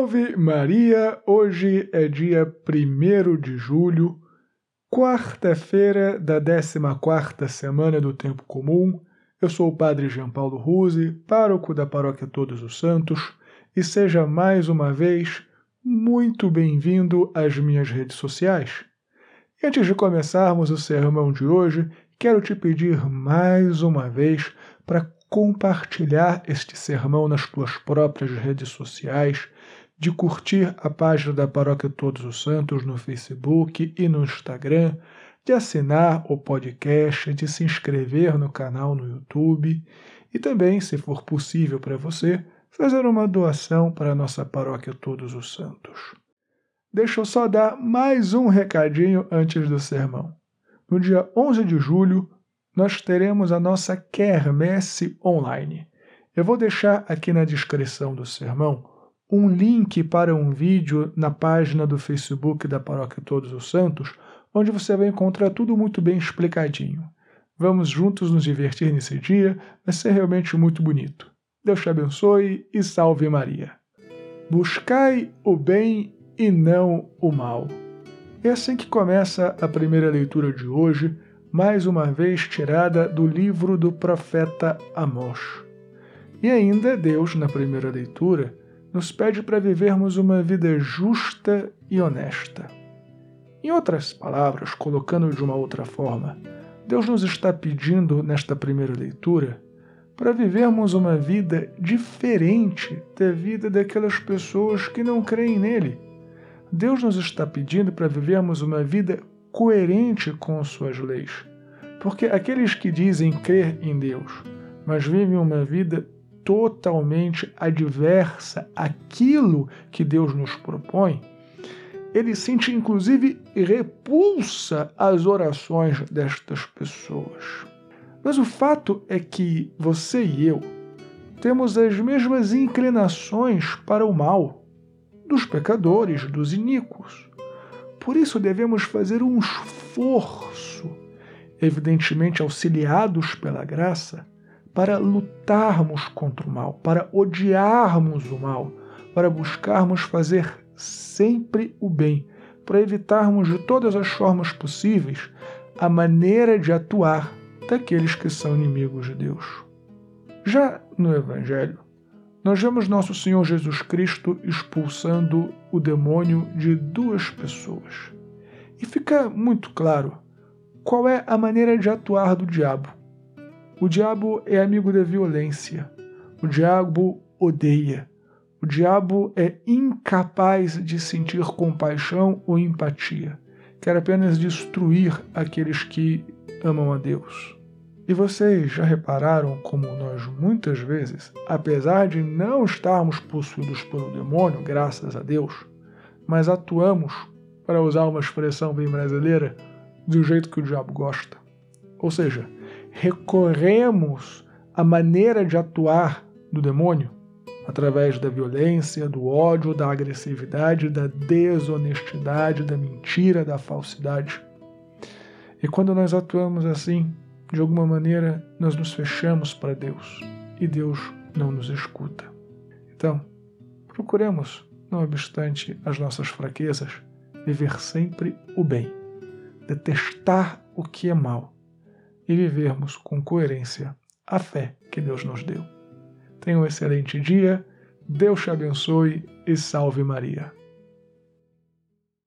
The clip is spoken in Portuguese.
Salve Maria! Hoje é dia 1 de julho, quarta-feira da 14 semana do Tempo Comum. Eu sou o Padre Jean Paulo Ruse, pároco da Paróquia Todos os Santos, e seja mais uma vez muito bem-vindo às minhas redes sociais. E antes de começarmos o sermão de hoje, quero te pedir mais uma vez para compartilhar este sermão nas tuas próprias redes sociais, de curtir a página da Paróquia Todos os Santos no Facebook e no Instagram, de assinar o podcast, de se inscrever no canal no YouTube e também, se for possível para você, fazer uma doação para a nossa Paróquia Todos os Santos. Deixa eu só dar mais um recadinho antes do sermão. No dia 11 de julho, nós teremos a nossa quermesse online. Eu vou deixar aqui na descrição do sermão um link para um vídeo na página do Facebook da Paróquia Todos os Santos, onde você vai encontrar tudo muito bem explicadinho. Vamos juntos nos divertir nesse dia, vai ser realmente muito bonito. Deus te abençoe e salve Maria. Buscai o bem e não o mal. É assim que começa a primeira leitura de hoje mais uma vez tirada do livro do profeta Amós. E ainda Deus, na primeira leitura, nos pede para vivermos uma vida justa e honesta. Em outras palavras, colocando de uma outra forma, Deus nos está pedindo nesta primeira leitura para vivermos uma vida diferente da vida daquelas pessoas que não creem nele. Deus nos está pedindo para vivermos uma vida coerente com suas leis. Porque aqueles que dizem crer em Deus, mas vivem uma vida totalmente adversa àquilo que Deus nos propõe, ele sente inclusive repulsa às orações destas pessoas. Mas o fato é que você e eu temos as mesmas inclinações para o mal dos pecadores, dos iníquos. Por isso devemos fazer um esforço, evidentemente auxiliados pela graça, para lutarmos contra o mal, para odiarmos o mal, para buscarmos fazer sempre o bem, para evitarmos de todas as formas possíveis a maneira de atuar daqueles que são inimigos de Deus. Já no Evangelho, nós vemos nosso Senhor Jesus Cristo expulsando o demônio de duas pessoas. E fica muito claro qual é a maneira de atuar do diabo. O diabo é amigo da violência. O diabo odeia. O diabo é incapaz de sentir compaixão ou empatia. Quer apenas destruir aqueles que amam a Deus. E vocês já repararam como nós muitas vezes, apesar de não estarmos possuídos pelo demônio, graças a Deus, mas atuamos, para usar uma expressão bem brasileira, do jeito que o diabo gosta. Ou seja, recorremos à maneira de atuar do demônio através da violência, do ódio, da agressividade, da desonestidade, da mentira, da falsidade. E quando nós atuamos assim, de alguma maneira, nós nos fechamos para Deus e Deus não nos escuta. Então, procuremos, não obstante as nossas fraquezas, viver sempre o bem, detestar o que é mal e vivermos com coerência a fé que Deus nos deu. Tenha um excelente dia, Deus te abençoe e salve Maria.